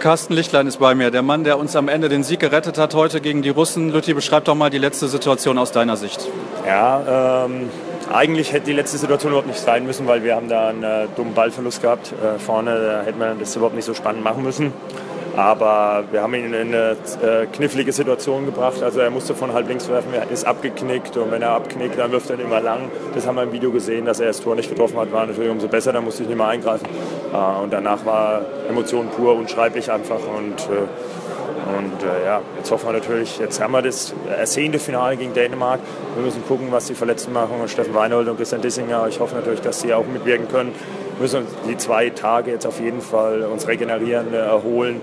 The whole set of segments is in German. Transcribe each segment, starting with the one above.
Carsten Lichtlein ist bei mir, der Mann, der uns am Ende den Sieg gerettet hat heute gegen die Russen. Lütti, beschreib doch mal die letzte Situation aus deiner Sicht. Ja, ähm, eigentlich hätte die letzte Situation überhaupt nicht sein müssen, weil wir haben da einen äh, dummen Ballverlust gehabt. Äh, vorne da hätte man das überhaupt nicht so spannend machen müssen. Aber wir haben ihn in eine äh, knifflige Situation gebracht. Also er musste von halb links werfen, er ist abgeknickt und wenn er abknickt, dann wirft er ihn immer lang. Das haben wir im Video gesehen, dass er das Tor nicht getroffen hat, war natürlich umso besser, da musste ich nicht mehr eingreifen. Äh, und danach war Emotion pur, unschreiblich einfach und äh, und äh, ja, jetzt hoffen wir natürlich, jetzt haben wir das ersehnte Finale gegen Dänemark. Wir müssen gucken, was die Verletzten machen. Steffen Weinhold und Christian Dissinger. Ich hoffe natürlich, dass sie auch mitwirken können müssen die zwei Tage jetzt auf jeden Fall uns regenerieren, äh, erholen,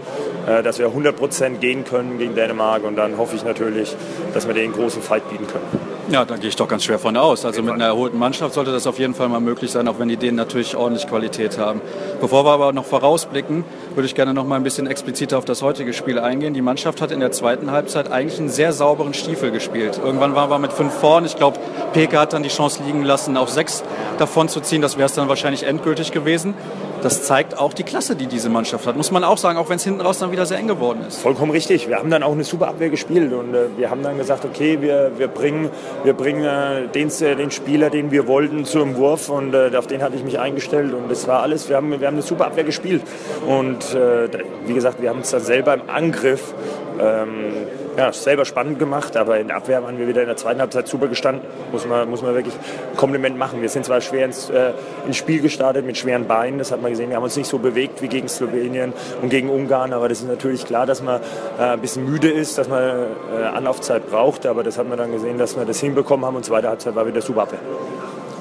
äh, dass wir 100% gehen können gegen Dänemark und dann hoffe ich natürlich, dass wir den großen Fight bieten können. Ja, da gehe ich doch ganz schwer von aus. Also mit einer erholten Mannschaft sollte das auf jeden Fall mal möglich sein, auch wenn die denen natürlich ordentlich Qualität haben. Bevor wir aber noch vorausblicken, würde ich gerne noch mal ein bisschen expliziter auf das heutige Spiel eingehen. Die Mannschaft hat in der zweiten Halbzeit eigentlich einen sehr sauberen Stiefel gespielt. Irgendwann waren wir mit fünf vorn. Ich glaube, Peke hat dann die Chance liegen lassen, auf sechs davon zu ziehen. Das wäre es dann wahrscheinlich endgültig gewesen das zeigt auch die Klasse, die diese Mannschaft hat. Muss man auch sagen, auch wenn es hinten raus dann wieder sehr eng geworden ist. Vollkommen richtig. Wir haben dann auch eine super Abwehr gespielt und äh, wir haben dann gesagt, okay, wir, wir bringen, wir bringen äh, den, äh, den Spieler, den wir wollten, zum Wurf und äh, auf den hatte ich mich eingestellt und das war alles. Wir haben, wir haben eine super Abwehr gespielt und äh, wie gesagt, wir haben uns dann selber im Angriff ähm, ja, selber spannend gemacht, aber in der Abwehr waren wir wieder in der zweiten Halbzeit super gestanden. Muss man, muss man wirklich ein Kompliment machen. Wir sind zwar schwer ins, äh, ins Spiel gestartet mit schweren Beinen, das hat man gesehen. Wir haben uns nicht so bewegt wie gegen Slowenien und gegen Ungarn, aber das ist natürlich klar, dass man äh, ein bisschen müde ist, dass man äh, Anlaufzeit braucht, aber das hat man dann gesehen, dass wir das hinbekommen haben und zweite Halbzeit war wieder super Abwehr.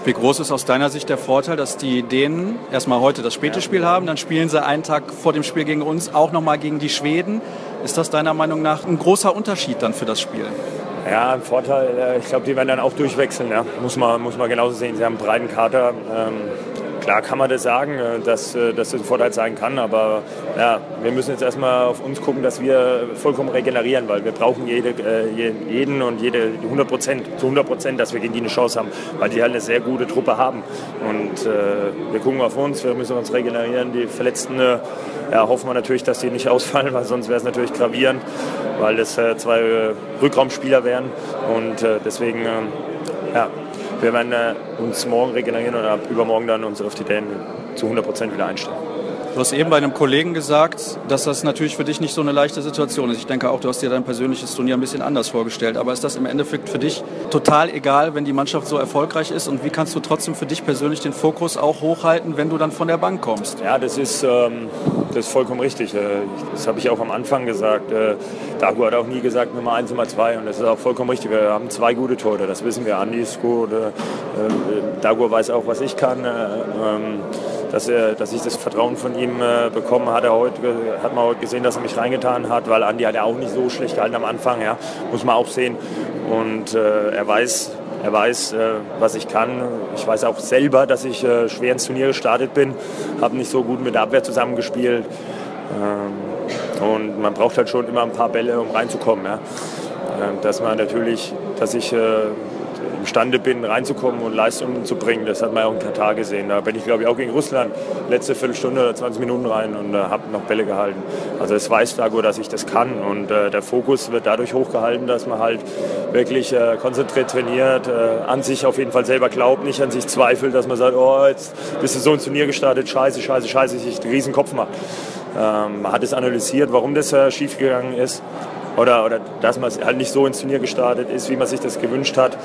Wie groß ist aus deiner Sicht der Vorteil, dass die Dänen erstmal heute das späte Spiel haben, dann spielen sie einen Tag vor dem Spiel gegen uns auch nochmal gegen die Schweden. Ist das deiner Meinung nach ein großer Unterschied dann für das Spiel? Ja, ein Vorteil. Äh, ich glaube, die werden dann auch durchwechseln. Ja. Muss, man, muss man genauso sehen. Sie haben einen breiten Kater. Ähm, klar kann man das sagen, äh, dass, äh, dass das ein Vorteil sein kann, aber ja, wir müssen jetzt erstmal auf uns gucken, dass wir vollkommen regenerieren, weil wir brauchen jede, äh, jeden und jede 100 Prozent, zu 100 Prozent, dass wir gegen die eine Chance haben, weil die halt eine sehr gute Truppe haben. Und äh, wir gucken auf uns, wir müssen uns regenerieren. Die Verletzten ja, hoffen wir natürlich, dass die nicht ausfallen, weil sonst wäre es natürlich gravierend, weil das äh, zwei Rückraumspieler wären. Und deswegen, ja, wir werden äh, uns morgen regenerieren und ab übermorgen dann uns auf die Dänen zu 100 Prozent wieder einstellen. Du hast eben bei einem Kollegen gesagt, dass das natürlich für dich nicht so eine leichte Situation ist. Ich denke auch, du hast dir dein persönliches Turnier ein bisschen anders vorgestellt. Aber ist das im Endeffekt für dich total egal, wenn die Mannschaft so erfolgreich ist? Und wie kannst du trotzdem für dich persönlich den Fokus auch hochhalten, wenn du dann von der Bank kommst? Ja, das ist, ähm, das ist vollkommen richtig. Äh, das habe ich auch am Anfang gesagt. Äh, Dago hat auch nie gesagt Nummer 1, Nummer 2. Und das ist auch vollkommen richtig. Wir haben zwei gute Tore, das wissen wir. Andi ist gut. Äh, Dago weiß auch, was ich kann. Ähm, dass, er, dass ich das Vertrauen von ihm äh, bekommen hat. Er heute, hat man heute gesehen, dass er mich reingetan hat, weil Andi hat ja auch nicht so schlecht gehalten am Anfang, ja, muss man auch sehen. Und äh, er weiß, er weiß, äh, was ich kann. Ich weiß auch selber, dass ich äh, schwer ins Turnier gestartet bin, habe nicht so gut mit der Abwehr zusammengespielt. Ähm, und man braucht halt schon immer ein paar Bälle, um reinzukommen. Ja. Ähm, dass man natürlich, dass ich äh, imstande bin, reinzukommen und Leistungen zu bringen. Das hat man ja auch in Katar gesehen. Da bin ich, glaube ich, auch gegen Russland letzte Viertelstunde oder 20 Minuten rein und äh, habe noch Bälle gehalten. Also es weiß Dago, dass ich das kann und äh, der Fokus wird dadurch hochgehalten, dass man halt wirklich äh, konzentriert trainiert, äh, an sich auf jeden Fall selber glaubt, nicht an sich zweifelt, dass man sagt, oh, jetzt bist du so ein Turnier gestartet, scheiße, scheiße, scheiße, sich einen riesen Kopf macht. Ähm, man hat es analysiert, warum das äh, schiefgegangen ist oder, oder dass man halt nicht so ins Turnier gestartet ist, wie man sich das gewünscht hat,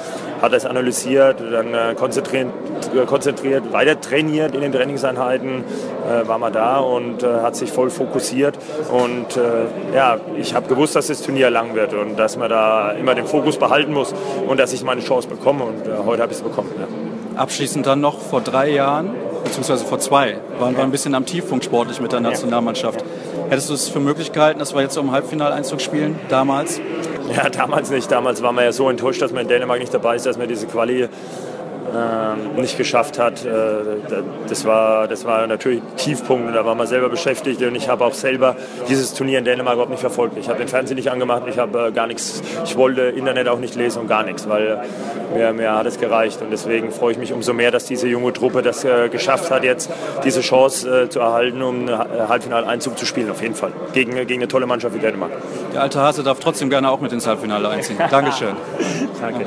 hat das analysiert, dann äh, konzentriert, äh, konzentriert, weiter trainiert in den Trainingseinheiten, äh, war man da und äh, hat sich voll fokussiert und äh, ja, ich habe gewusst, dass das Turnier lang wird und dass man da immer den Fokus behalten muss und dass ich meine Chance bekomme und heute habe ich es bekommen. Ja. Abschließend dann noch vor drei Jahren beziehungsweise vor zwei, waren wir ein bisschen am Tiefpunkt sportlich mit der Nationalmannschaft. Hättest du es für möglich gehalten, dass wir jetzt um Halbfinaleinzug spielen, damals? Ja, damals nicht. Damals waren wir ja so enttäuscht, dass man in Dänemark nicht dabei ist, dass wir diese Quali nicht geschafft hat. Äh, das, war, das war natürlich Tiefpunkt und da war man selber beschäftigt und ich habe auch selber dieses Turnier in Dänemark überhaupt nicht verfolgt. Ich habe den Fernseher nicht angemacht, ich habe äh, gar nichts, ich wollte Internet auch nicht lesen und gar nichts, weil mir, mir hat es gereicht und deswegen freue ich mich umso mehr, dass diese junge Truppe das äh, geschafft hat, jetzt diese Chance äh, zu erhalten, um Halbfinaleinzug zu spielen, auf jeden Fall, gegen, gegen eine tolle Mannschaft wie Dänemark. Der alte Hase darf trotzdem gerne auch mit ins Halbfinale einziehen. Dankeschön. Danke.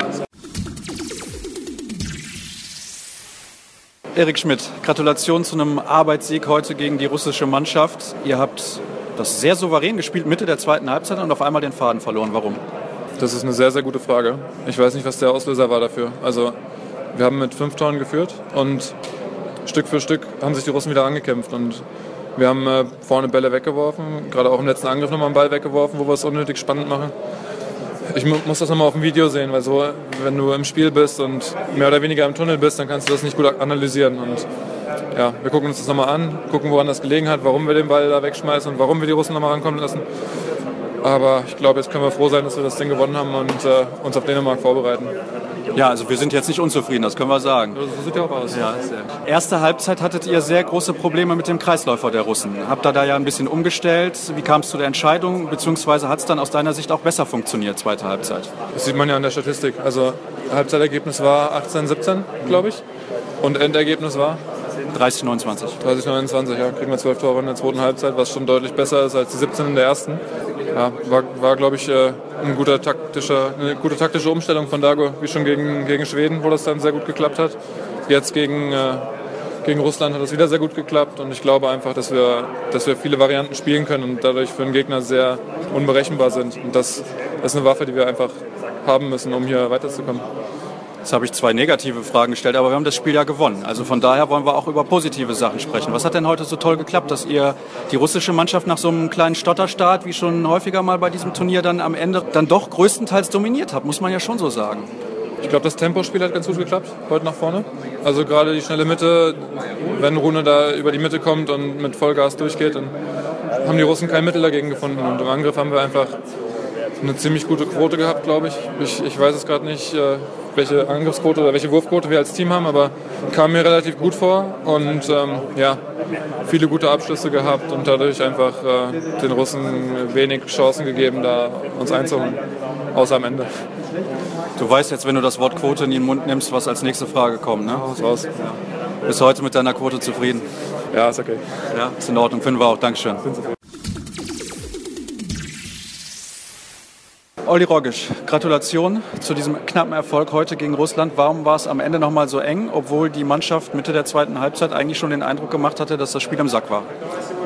Erik Schmidt, Gratulation zu einem Arbeitssieg heute gegen die russische Mannschaft. Ihr habt das sehr souverän gespielt, Mitte der zweiten Halbzeit und auf einmal den Faden verloren. Warum? Das ist eine sehr, sehr gute Frage. Ich weiß nicht, was der Auslöser war dafür. Also, wir haben mit fünf Toren geführt und Stück für Stück haben sich die Russen wieder angekämpft und wir haben äh, vorne Bälle weggeworfen, gerade auch im letzten Angriff nochmal einen Ball weggeworfen, wo wir es unnötig spannend machen. Ich muss das nochmal auf dem Video sehen, weil so, wenn du im Spiel bist und mehr oder weniger im Tunnel bist, dann kannst du das nicht gut analysieren. Und ja, wir gucken uns das nochmal an, gucken, woran das gelegen hat, warum wir den Ball da wegschmeißen und warum wir die Russen nochmal rankommen lassen. Aber ich glaube, jetzt können wir froh sein, dass wir das Ding gewonnen haben und äh, uns auf Dänemark vorbereiten. Ja, also wir sind jetzt nicht unzufrieden, das können wir sagen. So sieht ja auch aus. Ja, Erste Halbzeit hattet ihr sehr große Probleme mit dem Kreisläufer der Russen. Habt ihr da ja ein bisschen umgestellt? Wie kam es zu der Entscheidung? Beziehungsweise hat es dann aus deiner Sicht auch besser funktioniert, zweite Halbzeit? Das sieht man ja an der Statistik. Also Halbzeitergebnis war 18, 17, glaube ich. Und Endergebnis war? 30, 29. 30, 29, ja. Kriegen wir 12 Tore in der zweiten Halbzeit, was schon deutlich besser ist als die 17 in der ersten. Ja, war, war glaube ich, äh, ein guter taktischer, eine gute taktische Umstellung von Dago, wie schon gegen, gegen Schweden, wo das dann sehr gut geklappt hat. Jetzt gegen, äh, gegen Russland hat das wieder sehr gut geklappt und ich glaube einfach, dass wir, dass wir viele Varianten spielen können und dadurch für den Gegner sehr unberechenbar sind. Und das ist eine Waffe, die wir einfach haben müssen, um hier weiterzukommen. Jetzt habe ich zwei negative Fragen gestellt, aber wir haben das Spiel ja gewonnen. Also von daher wollen wir auch über positive Sachen sprechen. Was hat denn heute so toll geklappt, dass ihr die russische Mannschaft nach so einem kleinen Stotterstart, wie schon häufiger mal bei diesem Turnier, dann am Ende dann doch größtenteils dominiert habt, muss man ja schon so sagen. Ich glaube, das Tempospiel hat ganz gut geklappt, heute nach vorne. Also gerade die schnelle Mitte, wenn Rune da über die Mitte kommt und mit Vollgas durchgeht, dann haben die Russen kein Mittel dagegen gefunden. Und im Angriff haben wir einfach eine ziemlich gute Quote gehabt, glaube ich. ich. Ich weiß es gerade nicht, äh, welche Angriffsquote oder welche Wurfquote wir als Team haben, aber kam mir relativ gut vor und ähm, ja, viele gute Abschlüsse gehabt und dadurch einfach äh, den Russen wenig Chancen gegeben, da uns einzuholen, außer am Ende. Du weißt jetzt, wenn du das Wort Quote in den Mund nimmst, was als nächste Frage kommt, ne? Raus. Ja. Bist du heute mit deiner Quote zufrieden? Ja, ist okay. Ja, ist in Ordnung. Finden wir auch. Dankeschön. Olli Rogisch, Gratulation zu diesem knappen Erfolg heute gegen Russland. Warum war es am Ende nochmal so eng, obwohl die Mannschaft Mitte der zweiten Halbzeit eigentlich schon den Eindruck gemacht hatte, dass das Spiel im Sack war?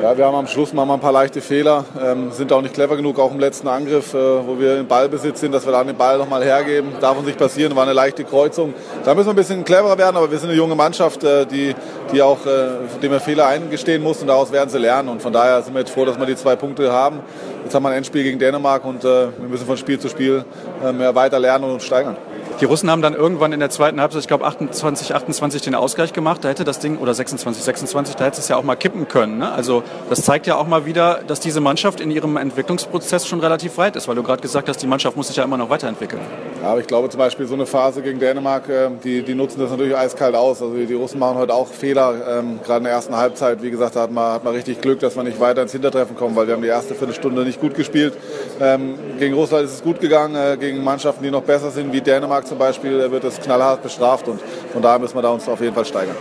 Ja, wir haben am Schluss mal ein paar leichte Fehler, ähm, sind auch nicht clever genug, auch im letzten Angriff, äh, wo wir im Ballbesitz sind, dass wir dann den Ball nochmal hergeben. Darf uns nicht passieren, war eine leichte Kreuzung. Da müssen wir ein bisschen cleverer werden, aber wir sind eine junge Mannschaft, äh, die, die auch, äh, dem wir Fehler eingestehen muss und daraus werden sie lernen. Und von daher sind wir jetzt froh, dass wir die zwei Punkte haben. Jetzt haben wir ein Endspiel gegen Dänemark und äh, wir müssen von Spiel zu Spiel äh, mehr weiter lernen und uns steigern. Die Russen haben dann irgendwann in der zweiten Halbzeit, ich glaube 28, 28 den Ausgleich gemacht. Da hätte das Ding, oder 26, 26, da hätte es ja auch mal kippen können. Ne? Also das zeigt ja auch mal wieder, dass diese Mannschaft in ihrem Entwicklungsprozess schon relativ weit ist, weil du gerade gesagt hast, die Mannschaft muss sich ja immer noch weiterentwickeln. Ja, aber ich glaube zum Beispiel so eine Phase gegen Dänemark, äh, die, die nutzen das natürlich eiskalt aus. Also die Russen machen heute auch Fehler, ähm, gerade in der ersten Halbzeit. Wie gesagt, da hat man, hat man richtig Glück, dass wir nicht weiter ins Hintertreffen kommen, weil wir haben die erste Viertelstunde nicht gut gespielt. Ähm, gegen Russland ist es gut gegangen, äh, gegen Mannschaften, die noch besser sind, wie Dänemark zum Beispiel, wird es knallhart bestraft und von daher müssen wir da uns auf jeden Fall steigern.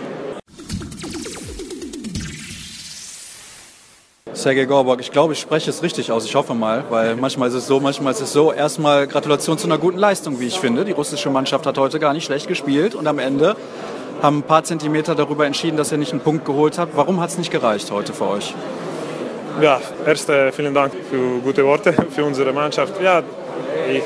Sergei Gorborg, ich glaube, ich spreche es richtig aus. Ich hoffe mal, weil manchmal ist es so, manchmal ist es so. Erstmal Gratulation zu einer guten Leistung, wie ich finde. Die russische Mannschaft hat heute gar nicht schlecht gespielt und am Ende haben ein paar Zentimeter darüber entschieden, dass ihr nicht einen Punkt geholt habt. Warum hat es nicht gereicht heute für euch? Ja, erst äh, vielen Dank für gute Worte für unsere Mannschaft. Ja, ich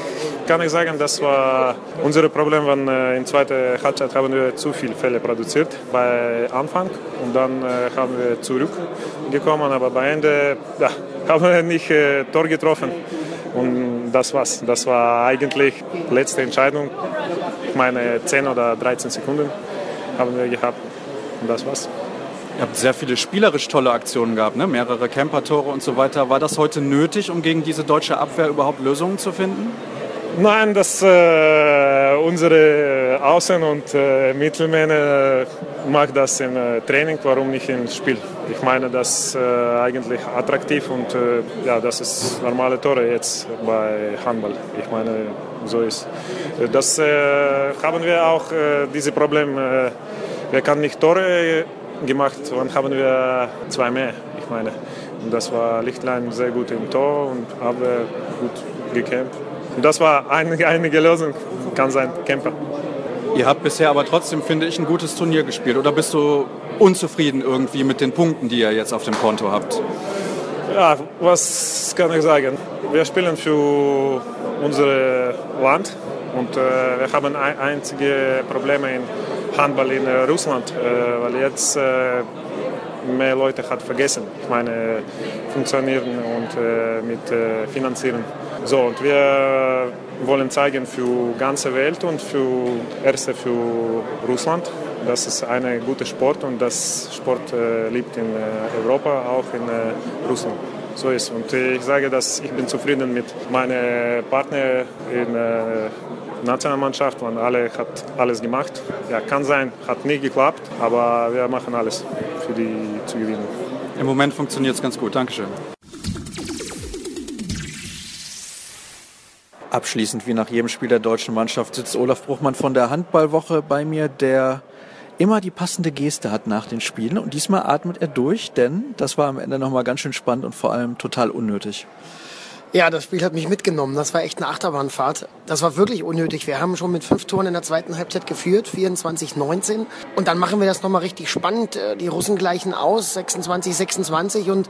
kann nicht sagen, das war unser Problem, wenn äh, in zweiter Halbzeit haben wir zu viele Fälle produziert bei Anfang und dann äh, haben wir zurückgekommen, aber bei Ende ja, haben wir nicht äh, Tor getroffen und das war's. Das war eigentlich letzte Entscheidung. Ich meine 10 oder 13 Sekunden haben wir gehabt und das war's. Ihr habt sehr viele spielerisch tolle Aktionen gehabt, ne? mehrere Camper-Tore und so weiter. War das heute nötig, um gegen diese deutsche Abwehr überhaupt Lösungen zu finden? Nein, dass äh, unsere Außen- und äh, Mittelmänner macht das im äh, Training, warum nicht im Spiel? Ich meine, das ist äh, eigentlich attraktiv und äh, ja, das ist normale Tore jetzt bei Handball. Ich meine, so ist. Das äh, haben wir auch diese Problem. wir können nicht Tore gemacht, dann haben wir zwei mehr. Ich meine, das war Lichtlein sehr gut im Tor und habe gut gekämpft. Und das war eine, einige Lösung, kann sein, Camper. Ihr habt bisher aber trotzdem, finde ich, ein gutes Turnier gespielt. Oder bist du unzufrieden irgendwie mit den Punkten, die ihr jetzt auf dem Konto habt? Ja, was kann ich sagen? Wir spielen für unser Land und äh, wir haben ein, einzige Probleme in Handball in äh, Russland, äh, weil jetzt äh, mehr Leute hat vergessen. Ich meine, funktionieren und äh, mit äh, finanzieren. So, und wir wollen zeigen für die ganze Welt und für erste für Russland, dass es ein guter Sport und das Sport äh, liebt in äh, Europa, auch in äh, Russland. So ist. Und ich sage, dass ich bin zufrieden mit meinen Partnern in der äh, Nationalmannschaft und alle hat alles gemacht. Ja, kann sein, hat nicht geklappt, aber wir machen alles für die zu gewinnen. Im Moment funktioniert es ganz gut. Dankeschön. Abschließend, wie nach jedem Spiel der deutschen Mannschaft, sitzt Olaf Bruchmann von der Handballwoche bei mir, der immer die passende Geste hat nach den Spielen. Und diesmal atmet er durch, denn das war am Ende nochmal ganz schön spannend und vor allem total unnötig. Ja, das Spiel hat mich mitgenommen. Das war echt eine Achterbahnfahrt. Das war wirklich unnötig. Wir haben schon mit fünf Toren in der zweiten Halbzeit geführt, 24-19. Und dann machen wir das nochmal richtig spannend. Äh, die Russen gleichen aus, 26-26. Und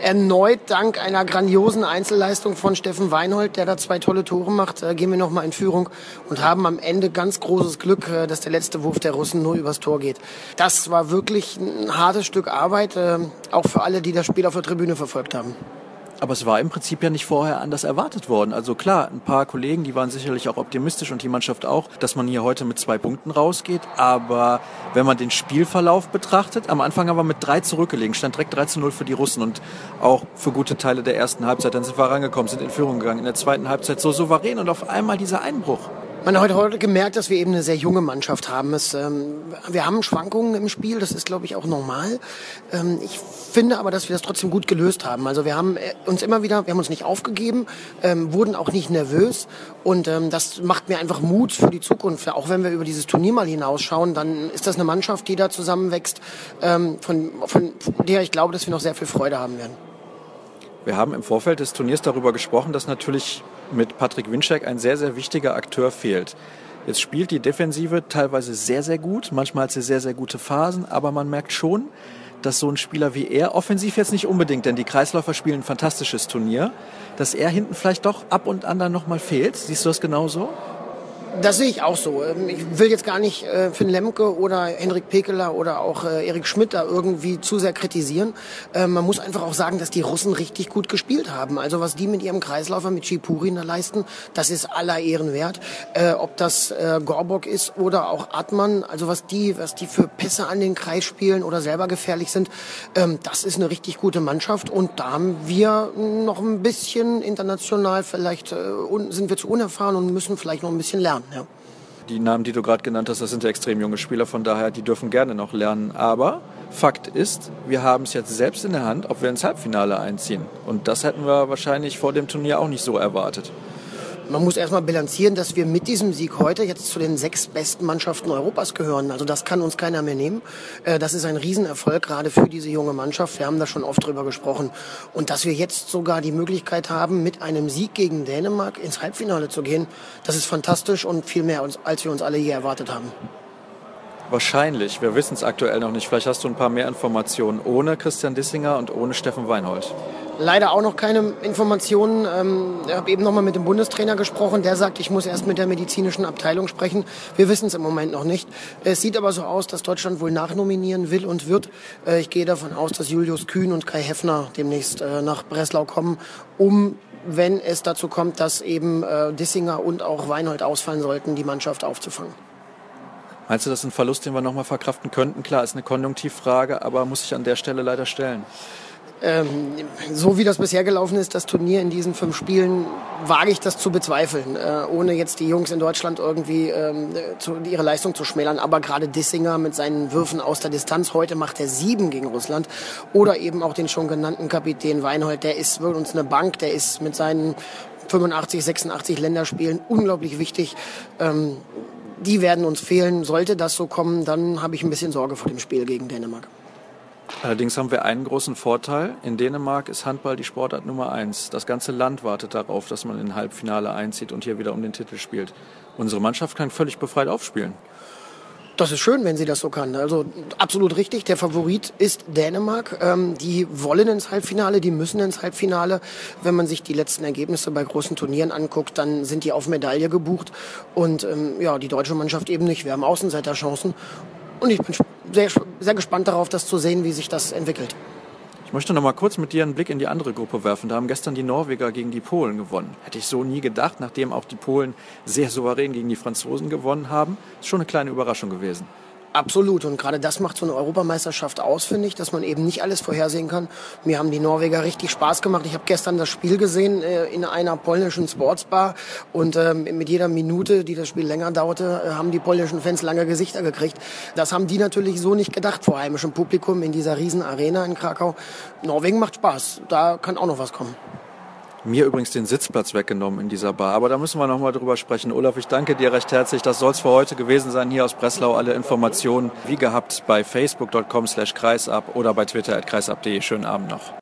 erneut dank einer grandiosen Einzelleistung von Steffen Weinhold, der da zwei tolle Tore macht, äh, gehen wir nochmal in Führung und haben am Ende ganz großes Glück, äh, dass der letzte Wurf der Russen nur übers Tor geht. Das war wirklich ein hartes Stück Arbeit, auch für alle, die das Spiel auf der Tribüne verfolgt haben. Aber es war im Prinzip ja nicht vorher anders erwartet worden. Also klar, ein paar Kollegen, die waren sicherlich auch optimistisch und die Mannschaft auch, dass man hier heute mit zwei Punkten rausgeht. Aber wenn man den Spielverlauf betrachtet, am Anfang haben wir mit drei zurückgelegen, stand direkt 3 zu 0 für die Russen und auch für gute Teile der ersten Halbzeit. Dann sind wir rangekommen, sind in Führung gegangen. In der zweiten Halbzeit so souverän und auf einmal dieser Einbruch. Man hat heute gemerkt, dass wir eben eine sehr junge Mannschaft haben. Es, ähm, wir haben Schwankungen im Spiel, das ist, glaube ich, auch normal. Ähm, ich finde aber, dass wir das trotzdem gut gelöst haben. Also wir haben äh, uns immer wieder, wir haben uns nicht aufgegeben, ähm, wurden auch nicht nervös und ähm, das macht mir einfach Mut für die Zukunft. Auch wenn wir über dieses Turnier mal hinausschauen, dann ist das eine Mannschaft, die da zusammenwächst, ähm, von, von der ich glaube, dass wir noch sehr viel Freude haben werden. Wir haben im Vorfeld des Turniers darüber gesprochen, dass natürlich mit Patrick Winczek ein sehr, sehr wichtiger Akteur fehlt. Jetzt spielt die Defensive teilweise sehr, sehr gut. Manchmal hat sie sehr, sehr gute Phasen, aber man merkt schon, dass so ein Spieler wie er, offensiv jetzt nicht unbedingt, denn die Kreisläufer spielen ein fantastisches Turnier, dass er hinten vielleicht doch ab und an dann nochmal fehlt. Siehst du das genauso? Das sehe ich auch so. Ähm, ich will jetzt gar nicht äh, Finn Lemke oder Henrik Pekeler oder auch äh, Erik Schmidt da irgendwie zu sehr kritisieren. Ähm, man muss einfach auch sagen, dass die Russen richtig gut gespielt haben. Also was die mit ihrem Kreislaufer, mit Chipurin da leisten, das ist aller Ehren wert. Äh, ob das äh, Gorbok ist oder auch Atman, also was die, was die für Pässe an den Kreis spielen oder selber gefährlich sind, ähm, das ist eine richtig gute Mannschaft. Und da haben wir noch ein bisschen international vielleicht, äh, sind wir zu unerfahren und müssen vielleicht noch ein bisschen lernen. Ja. Die Namen, die du gerade genannt hast, das sind ja extrem junge Spieler, von daher, die dürfen gerne noch lernen. Aber Fakt ist, wir haben es jetzt selbst in der Hand, ob wir ins Halbfinale einziehen. Und das hätten wir wahrscheinlich vor dem Turnier auch nicht so erwartet. Man muss erstmal bilanzieren, dass wir mit diesem Sieg heute jetzt zu den sechs besten Mannschaften Europas gehören. Also das kann uns keiner mehr nehmen. Äh, das ist ein Riesenerfolg, gerade für diese junge Mannschaft. Wir haben da schon oft drüber gesprochen. Und dass wir jetzt sogar die Möglichkeit haben, mit einem Sieg gegen Dänemark ins Halbfinale zu gehen, das ist fantastisch und viel mehr, als wir uns alle je erwartet haben. Wahrscheinlich, wir wissen es aktuell noch nicht. Vielleicht hast du ein paar mehr Informationen ohne Christian Dissinger und ohne Steffen Weinhold. Leider auch noch keine Informationen. Ähm, ich habe eben noch mal mit dem Bundestrainer gesprochen. Der sagt, ich muss erst mit der medizinischen Abteilung sprechen. Wir wissen es im Moment noch nicht. Es sieht aber so aus, dass Deutschland wohl nachnominieren will und wird. Äh, ich gehe davon aus, dass Julius Kühn und Kai Heffner demnächst äh, nach Breslau kommen, um wenn es dazu kommt, dass eben äh, Dissinger und auch Weinhold ausfallen sollten, die Mannschaft aufzufangen. Meinst du, das ist ein Verlust, den wir nochmal verkraften könnten? Klar, ist eine Konjunktivfrage, aber muss ich an der Stelle leider stellen. Ähm, so wie das bisher gelaufen ist, das Turnier in diesen fünf Spielen, wage ich das zu bezweifeln, äh, ohne jetzt die Jungs in Deutschland irgendwie ähm, zu, ihre Leistung zu schmälern. Aber gerade Dissinger mit seinen Würfen aus der Distanz, heute macht er sieben gegen Russland. Oder eben auch den schon genannten Kapitän Weinhold, der ist für uns eine Bank, der ist mit seinen 85, 86 Länderspielen unglaublich wichtig. Ähm, die werden uns fehlen. Sollte das so kommen, dann habe ich ein bisschen Sorge vor dem Spiel gegen Dänemark. Allerdings haben wir einen großen Vorteil. In Dänemark ist Handball die Sportart Nummer eins. Das ganze Land wartet darauf, dass man in Halbfinale einzieht und hier wieder um den Titel spielt. Unsere Mannschaft kann völlig befreit aufspielen. Das ist schön, wenn sie das so kann. Also absolut richtig. Der Favorit ist Dänemark. Ähm, die wollen ins Halbfinale, die müssen ins Halbfinale. Wenn man sich die letzten Ergebnisse bei großen Turnieren anguckt, dann sind die auf Medaille gebucht. Und ähm, ja, die deutsche Mannschaft eben nicht. Wir haben Außenseiterchancen. Und ich bin sehr, sehr gespannt darauf, das zu sehen, wie sich das entwickelt. Ich möchte noch mal kurz mit dir einen Blick in die andere Gruppe werfen. Da haben gestern die Norweger gegen die Polen gewonnen. Hätte ich so nie gedacht, nachdem auch die Polen sehr souverän gegen die Franzosen gewonnen haben. Ist schon eine kleine Überraschung gewesen. Absolut. Und gerade das macht so eine Europameisterschaft aus, finde ich, dass man eben nicht alles vorhersehen kann. Mir haben die Norweger richtig Spaß gemacht. Ich habe gestern das Spiel gesehen äh, in einer polnischen Sportsbar und ähm, mit jeder Minute, die das Spiel länger dauerte, äh, haben die polnischen Fans lange Gesichter gekriegt. Das haben die natürlich so nicht gedacht vor heimischem Publikum in dieser riesen Arena in Krakau. Norwegen macht Spaß. Da kann auch noch was kommen mir übrigens den Sitzplatz weggenommen in dieser Bar. Aber da müssen wir nochmal drüber sprechen. Olaf, ich danke dir recht herzlich. Das soll es für heute gewesen sein hier aus Breslau. Alle Informationen wie gehabt bei facebook.com slash kreisab oder bei twitter at kreisab.de. Schönen Abend noch.